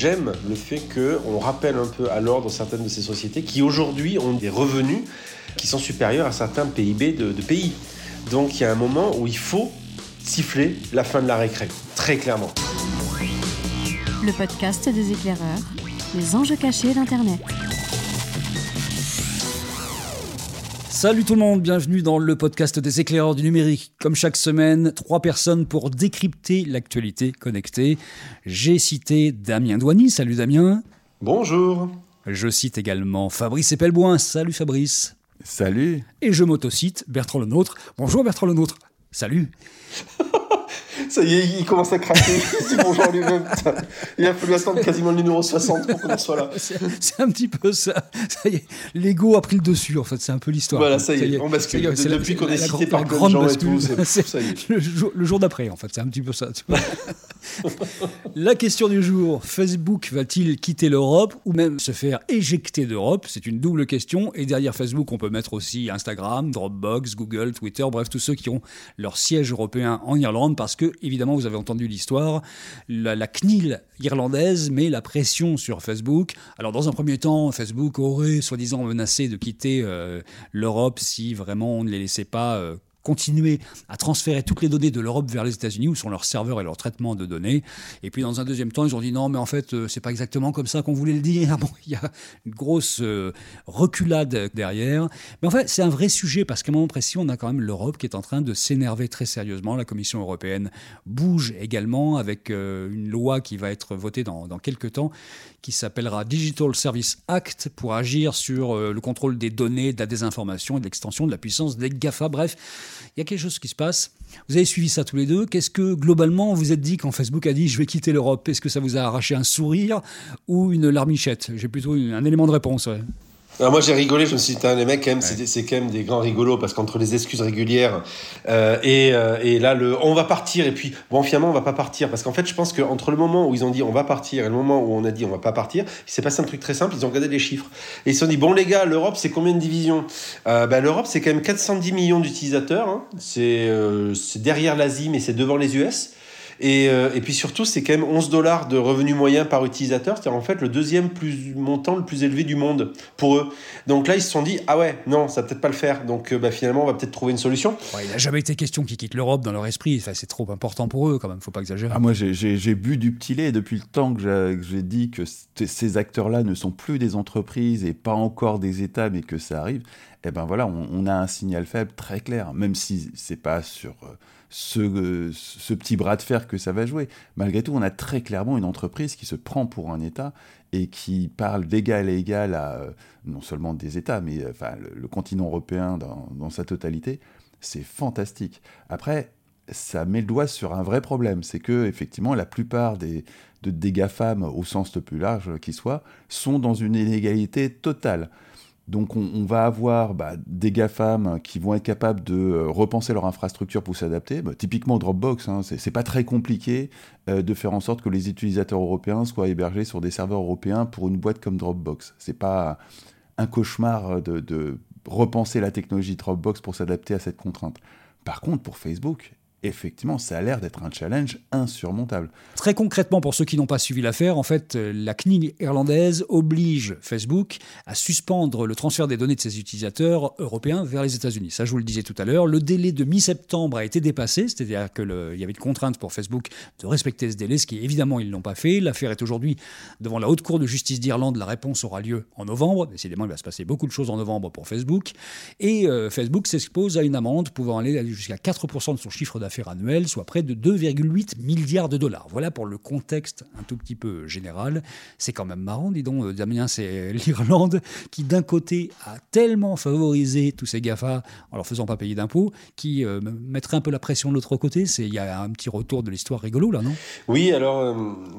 j'aime le fait qu'on rappelle un peu à l'ordre certaines de ces sociétés qui aujourd'hui ont des revenus qui sont supérieurs à certains PIB de, pays. Donc il y a un moment où il faut siffler la fin de la récré, très clairement. Le podcast des éclaireurs, les enjeux cachés d'Internet. Salut tout le monde, bienvenue dans le podcast des éclaireurs du numérique. Comme chaque semaine, trois personnes pour décrypter l'actualité connectée. J'ai cité Damien Douany, salut Damien. Bonjour. Je cite également Fabrice Epelboin, salut Fabrice. Salut. Et je m'autocite Bertrand Lenôtre. Bonjour Bertrand Lenôtre. Salut. Ça y est, il commence à craquer. Il dit bonjour lui-même. Il a fallu attendre quasiment le numéro 60 pour qu'on en soit là. C'est un petit peu ça. Ça y est, l'ego a pris le dessus, en fait. C'est un peu l'histoire. Voilà, ça y est, on bascule. Est, Depuis qu'on est cité par grande gens et tout, le jour, d'après, en fait. C'est un petit peu ça. tu vois. La question du jour Facebook va-t-il quitter l'Europe ou même se faire éjecter d'Europe? C'est une double question. Et derrière Facebook, on peut mettre aussi Instagram, Dropbox, Google, Twitter, bref, tous ceux qui ont leur siège européen en Irlande, parce que, évidemment, vous avez entendu l'histoire, la, CNIL irlandaise met la pression sur Facebook. Alors, dans un premier temps, Facebook aurait soi-disant menacé de quitter euh, l'Europe si vraiment on ne les laissait pas. euh, continuer à transférer toutes les données de l'Europe vers les États-Unis où sont leurs serveurs et leur traitement de données. Et puis dans un deuxième temps, ils ont dit non, mais en fait, euh, c'est pas exactement comme ça qu'on voulait le dire. Bon, il y a une grosse euh, reculade derrière. Mais en fait, c'est un vrai sujet parce qu'à un moment précis, on a quand même l'Europe qui est en train de s'énerver très sérieusement. La Commission européenne bouge également avec euh, une loi qui va être votée dans, dans quelques temps qui s'appellera Digital Service Act pour agir sur le contrôle des données, de la désinformation et de l'extension de la puissance des GAFA. Bref, il y a quelque chose qui se passe. Vous avez suivi ça tous les deux. Qu'est-ce que globalement vous êtes dit quand Facebook a dit je vais quitter l'Europe? Est-ce que ça vous a arraché un sourire ou une larmichette? J'ai plutôt un élément de réponse. Alors moi j'ai rigolé, je me suis dit, les mecs quand même, c'est- c'est quand même des grands rigolos parce qu'entre les excuses régulières euh, et, euh, et là le on va partir et puis bon finalement on va pas partir parce qu'en fait je pense qu'entre le moment où ils ont dit on va partir et le moment où on a dit on va pas partir, il s'est passé un truc très simple, ils ont regardé les chiffres et ils se sont dit bon les gars l'Europe c'est combien de divisions? Euh, bah, L'Europe c'est quand même 410 millions d'utilisateurs, hein. c'est c'est derrière l'Asie mais c'est devant les US. Et, euh, et puis surtout, c'est quand même 11 dollars de revenus moyens par utilisateur. C'est en fait le deuxième plus montant le plus élevé du monde pour eux. Donc là, ils se sont dit, ah ouais, non, ça va peut-être pas le faire. Donc euh, bah, finalement, on va peut-être trouver une solution. Ouais, il n'a jamais été question qu'ils quittent l'Europe dans leur esprit. Enfin, c'est trop important pour eux quand même. Faut pas exagérer. Ah, moi, j'ai- bu du petit lait depuis le temps que j'ai- dit que ces acteurs-là ne sont plus des entreprises et pas encore des États, mais que ça arrive. Eh ben voilà, on, on a un signal faible très clair, même si c'est pas sur euh, ce, euh, ce petit bras de fer que ça va jouer. Malgré tout, on a très clairement une entreprise qui se prend pour un État et qui parle d'égal à égal à euh, non seulement des États, mais euh, enfin le, continent européen dans, sa totalité. C'est fantastique. Après, ça met le doigt sur un vrai problème, c'est que effectivement la plupart des, de, des GAFAM, au sens le plus large qui soit, sont dans une inégalité totale. Donc on, va avoir bah, des GAFAM qui vont être capables de euh, repenser leur infrastructure pour s'adapter. Bah, typiquement Dropbox, hein, c'est pas très compliqué euh, de faire en sorte que les utilisateurs européens soient hébergés sur des serveurs européens pour une boîte comme Dropbox. C'est pas un cauchemar de, de repenser la technologie Dropbox pour s'adapter à cette contrainte. Par contre, pour Facebook, effectivement, ça a l'air d'être un challenge insurmontable. Très concrètement, pour ceux qui n'ont pas suivi l'affaire, en fait, euh, la CNIL irlandaise oblige Facebook à suspendre le transfert des données de ses utilisateurs européens vers les États-Unis. Ça, je vous le disais tout à l'heure. Le délai de mi-septembre a été dépassé, c'est-à-dire qu'il y avait une contrainte pour Facebook de respecter ce délai, ce qui évidemment ils l'ont pas fait. L'affaire est aujourd'hui devant la Haute Cour de justice d'Irlande. La réponse aura lieu en novembre. Décidément, il va se passer beaucoup de choses en novembre pour Facebook. Et euh, Facebook s'expose à une amende pouvant aller jusqu'à 4% de son chiffre d'affaires annuel, soit près de 2,8 milliards de dollars. Voilà pour le contexte un tout petit peu général. C'est quand même marrant, dis donc, euh, Damien, c'est l'Irlande qui d'un côté a tellement favorisé tous ces GAFA en leur faisant pas payer d'impôts, qui euh, mettrait un peu la pression de l'autre côté. Il y a un petit retour de l'histoire rigolo là, non? Oui, alors euh,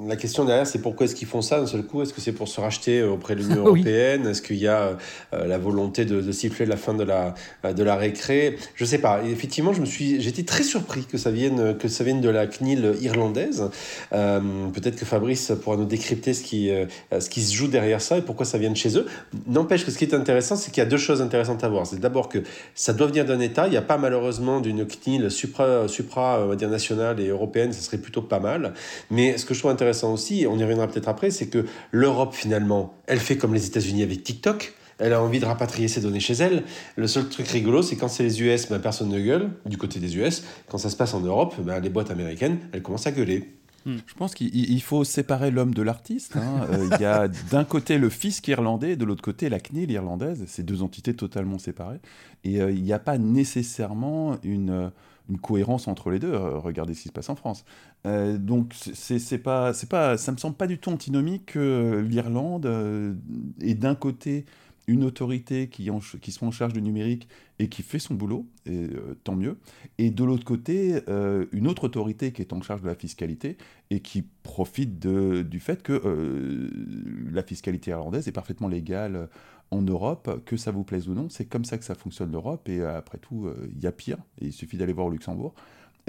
la question derrière, c'est pourquoi est-ce qu'ils font ça? D'un seul coup Est-ce que c'est pour se racheter euh, auprès de l'Union Oui. européenne? Est-ce qu'il y a euh, la volonté de, de siffler la fin de la, de la récré? Je sais pas. Et effectivement, je me suis, j'étais très surpris que ça vienne, que ça vienne de la CNIL irlandaise. Peut-être que Fabrice pourra nous décrypter ce qui, ce qui se joue derrière ça et pourquoi ça vient de chez eux. N'empêche que ce qui est intéressant, c'est qu'il y a deux choses intéressantes à voir. C'est d'abord que ça doit venir d'un État. Il n'y a pas malheureusement d'une CNIL supra, supra on va dire, nationale et européenne. Ce serait plutôt pas mal. Mais ce que je trouve intéressant aussi, et on y reviendra peut-être après, c'est que l'Europe, finalement, elle fait comme les États-Unis avec TikTok elle a envie de rapatrier ses données chez elle. Le seul truc rigolo, c'est quand c'est les US, ben, personne ne gueule, du côté des US. Quand ça se passe en Europe, ben, les boîtes américaines, elles commencent à gueuler. Hmm. Je pense qu'il faut séparer l'homme de l'artiste. Hein. Euh, il y a d'un côté le fisc irlandais, de l'autre côté la CNIL irlandaise. C'est deux entités totalement séparées. Et euh, il n'y a pas nécessairement une, une, cohérence entre les deux. Euh, regardez ce qui se passe en France. donc c'est pas, pas, ça me semble pas du tout antinomique que l'Irlande ait d'un côté une autorité qui, se en charge du numérique et qui fait son boulot, et, euh, tant mieux. Et de l'autre côté, euh, une autre autorité qui est en charge de la fiscalité et qui profite du fait que euh, la fiscalité irlandaise est parfaitement légale en Europe, que ça vous plaise ou non. C'est comme ça que ça fonctionne l'Europe. Et après tout, il y a pire. Il suffit d'aller voir au Luxembourg.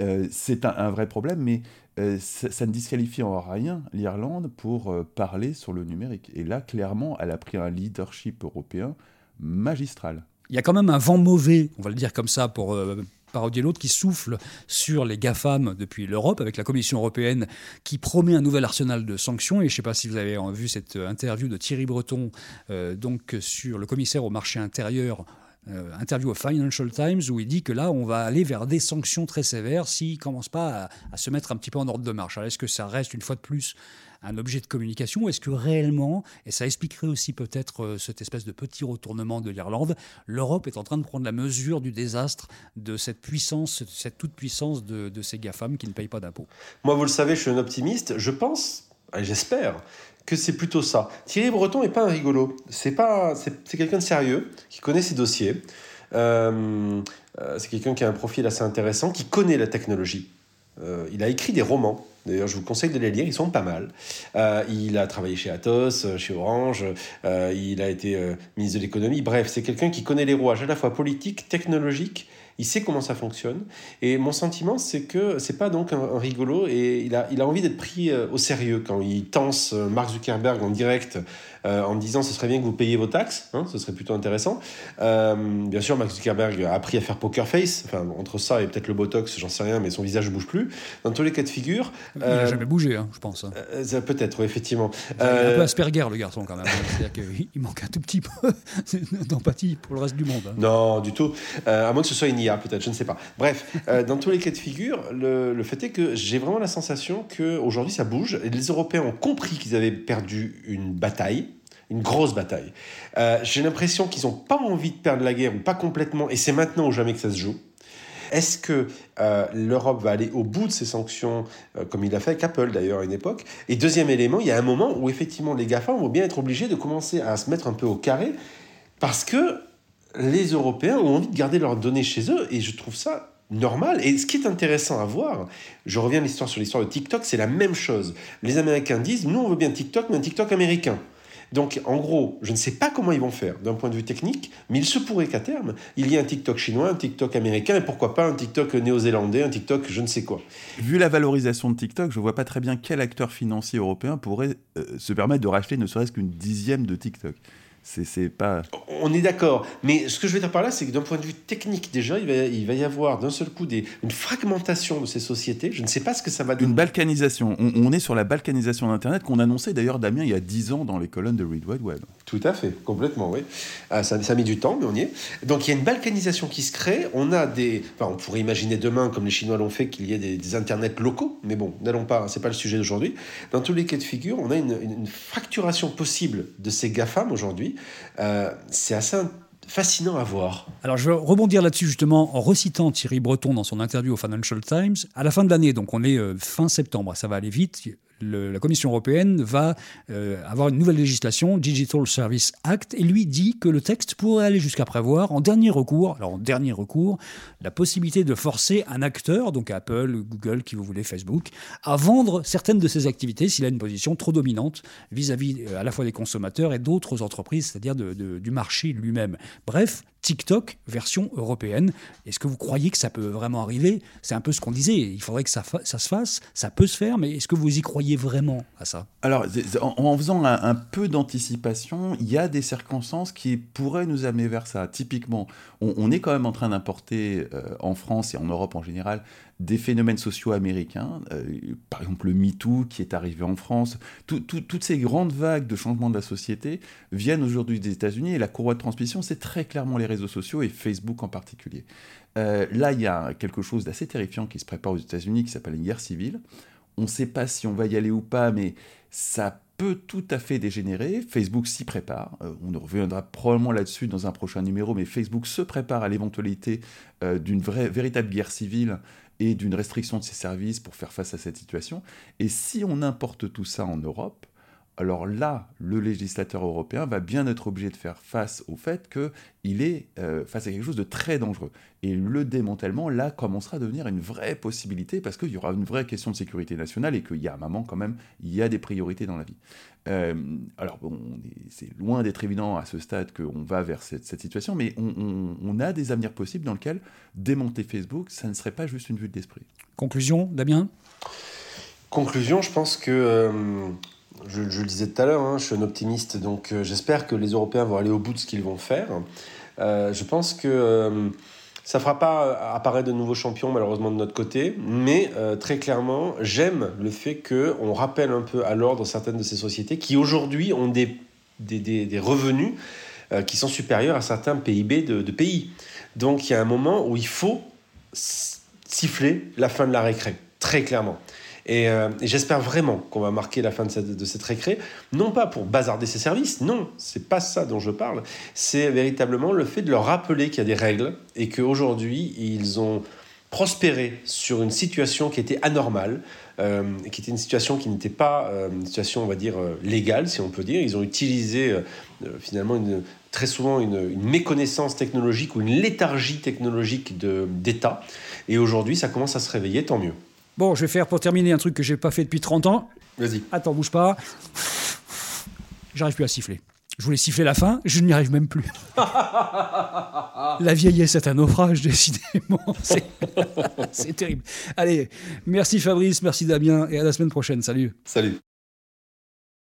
Euh, c'est un, vrai problème, mais euh, ça, ne disqualifie en rien l'Irlande pour euh, parler sur le numérique. Et là, clairement, elle a pris un leadership européen magistral. Il y a quand même un vent mauvais, on va le dire comme ça, pour parodier l'autre, qui souffle sur les GAFAM depuis l'Europe, avec la Commission européenne qui promet un nouvel arsenal de sanctions. Et je ne sais pas si vous avez vu cette interview de Thierry Breton, donc sur le commissaire au marché intérieur euh, interview au Financial Times où il dit que là, on va aller vers des sanctions très sévères s'il ne commence pas à, se mettre un petit peu en ordre de marche. Alors, est-ce que ça reste une fois de plus un objet de communication ou est-ce que réellement, et ça expliquerait aussi peut-être euh, cette espèce de petit retournement de l'Irlande, l'Europe est en train de prendre la mesure du désastre de cette puissance, cette toute-puissance de, de ces GAFAM qui ne payent pas d'impôts? Moi, vous le savez, je suis un optimiste. Je pense, j'espère, que c'est plutôt ça. Thierry Breton n'est pas un rigolo. C'est pas, c'est quelqu'un de sérieux qui connaît ses dossiers. Euh, euh, c'est quelqu'un qui a un profil assez intéressant, qui connaît la technologie. Euh, il a écrit des romans. D'ailleurs, je vous conseille de les lire, ils sont pas mal. il a travaillé chez Atos, chez Orange, il a été ministre de l'économie. Bref, c'est quelqu'un qui connaît les rouages à la fois politiques, technologiques il sait comment ça fonctionne. Et mon sentiment, c'est que c'est pas donc un, rigolo et il a, il a envie d'être pris euh, au sérieux quand il tense euh, Mark Zuckerberg en direct euh, en disant ce serait bien que vous payiez vos taxes, hein, ce serait plutôt intéressant. bien sûr, Mark Zuckerberg a appris à faire poker face, enfin, entre ça et peut-être le botox, j'en sais rien, mais son visage ne bouge plus. Dans tous les cas de figure. Il n'a jamais bougé, hein, je pense. peut-être, effectivement. Il est un peu Asperger, le garçon, quand même. C'est-à-dire qu'il manque un tout petit peu d'empathie pour le reste du monde. Hein. Non, du tout. à moins que ce soit une peut-être, je ne sais pas. Bref, euh, dans tous les cas de figure, le, fait est que j'ai vraiment la sensation qu'aujourd'hui ça bouge. Les Européens ont compris qu'ils avaient perdu une bataille, une grosse bataille. Euh, j'ai l'impression qu'ils n'ont pas envie de perdre la guerre, ou pas complètement, et c'est maintenant ou jamais que ça se joue. Est-ce que euh, l'Europe va aller au bout de ces sanctions, comme il a fait avec Apple d'ailleurs à une époque? Et deuxième élément, il y a un moment où effectivement les GAFA vont bien être obligés de commencer à se mettre un peu au carré, parce que les Européens ont envie de garder leurs données chez eux et je trouve ça normal. Et ce qui est intéressant à voir, je reviens à l'histoire sur l'histoire de TikTok, c'est la même chose. Les Américains disent, nous on veut bien TikTok, mais un TikTok américain. Donc, en gros, je ne sais pas comment ils vont faire d'un point de vue technique, mais il se pourrait qu'à terme, il y ait un TikTok chinois, un TikTok américain, et pourquoi pas un TikTok néo-zélandais, un TikTok je ne sais quoi. Vu la valorisation de TikTok, je ne vois pas très bien quel acteur financier européen pourrait euh, se permettre de racheter ne serait-ce qu'une dixième de TikTok. C'est pas. On est d'accord. Mais ce que je veux dire par là, c'est que d'un point de vue technique, déjà, il va, il va y avoir d'un seul coup des, une fragmentation de ces sociétés. Je ne sais pas ce que ça va donner. Une balkanisation. On, est sur la balkanisation d'Internet qu'on annonçait d'ailleurs, Damien, il y a 10 ans dans les colonnes de Read Wide Web. Tout à fait, complètement, oui. Ah, ça, ça a mis du temps, mais on y est. Donc il y a une balkanisation qui se crée. On a des. Enfin, on pourrait imaginer demain, comme les Chinois l'ont fait, qu'il y ait des, des Internets locaux. Mais bon, n'allons pas, c'est pas le sujet d'aujourd'hui. Dans tous les cas de figure, on a une, une fracturation possible de ces GAFAM aujourd'hui euh, c'est assez fascinant à voir. Alors je vais rebondir là-dessus justement en recitant Thierry Breton dans son interview au Financial Times. À la fin de l'année, donc on est euh, fin septembre, ça va aller vite, la Commission européenne va euh, avoir une nouvelle législation, Digital Service Act, et lui dit que le texte pourrait aller jusqu'à prévoir, en dernier recours, alors en dernier recours, la possibilité de forcer un acteur, donc Apple, Google, qui vous voulez, Facebook, à vendre certaines de ses activités s'il a une position trop dominante vis-à-vis euh, à la fois des consommateurs et d'autres entreprises, c'est-à-dire du marché lui-même. Bref, TikTok version européenne. Est-ce que vous croyez que ça peut vraiment arriver? C'est un peu ce qu'on disait. Il faudrait que ça, ça, se fasse. Ça peut se faire, mais est-ce que vous y croyez vraiment à ça? Alors, en, faisant un, peu d'anticipation, il y a des circonstances qui pourraient nous amener vers ça. Typiquement, on, est quand même en train d'importer euh, en France et en Europe en général des phénomènes sociaux américains, euh, par exemple le MeToo qui est arrivé en France, toutes ces grandes vagues de changement de la société viennent aujourd'hui des États-Unis et la courroie de transmission, c'est très clairement les réseaux sociaux et Facebook en particulier. Euh, là, il y a quelque chose d'assez terrifiant qui se prépare aux États-Unis qui s'appelle une guerre civile. On ne sait pas si on va y aller ou pas, mais ça peut tout à fait dégénérer. Facebook s'y prépare. Euh, on reviendra probablement là-dessus dans un prochain numéro, mais Facebook se prépare à l'éventualité d'une vraie, véritable guerre civile et d'une restriction de ses services pour faire face à cette situation. Et si on importe tout ça en Europe, alors là, le législateur européen va bien être obligé de faire face au fait qu'il est euh, face à quelque chose de très dangereux. Et le démantèlement, là, commencera à devenir une vraie possibilité parce qu'il y aura une vraie question de sécurité nationale et qu'il y a un moment, quand même, il y a des priorités dans la vie. Euh, alors, bon, c'est loin d'être évident à ce stade qu'on va vers cette, situation, mais on, a des avenirs possibles dans lesquels démonter Facebook, ça ne serait pas juste une vue d'esprit. Conclusion, Damien? Conclusion, je pense que euh, je, le disais tout à l'heure, hein, je suis un optimiste, donc euh, j'espère que les Européens vont aller au bout de ce qu'ils vont faire. Euh, je pense que euh, ça ne fera pas apparaître de nouveaux champions, malheureusement, de notre côté, mais très clairement, j'aime le fait qu'on rappelle un peu à l'ordre certaines de ces sociétés qui aujourd'hui ont des, revenus qui sont supérieurs à certains PIB de, de pays. Donc il y a un moment où il faut siffler la fin de la récré, très clairement. Euh, et, j'espère vraiment qu'on va marquer la fin de cette, récré, non pas pour bazarder ces services, non, c'est pas ça dont je parle, c'est véritablement le fait de leur rappeler qu'il y a des règles et qu'aujourd'hui, ils ont prospéré sur une situation qui était anormale, euh, qui était une situation qui n'était pas euh, une situation, on va dire, légale, si on peut dire. Ils ont utilisé finalement très souvent une, méconnaissance technologique ou une léthargie technologique d'État. Et aujourd'hui, ça commence à se réveiller, tant mieux. Bon, je vais faire pour terminer un truc que j'ai pas fait depuis 30 ans. Vas-y. Attends, bouge pas. J'arrive plus à siffler. Je voulais siffler la fin, je n'y arrive même plus. la vieillesse est un naufrage, décidément. C'est terrible. Allez, merci Fabrice, merci Damien, et à la semaine prochaine. Salut. Salut.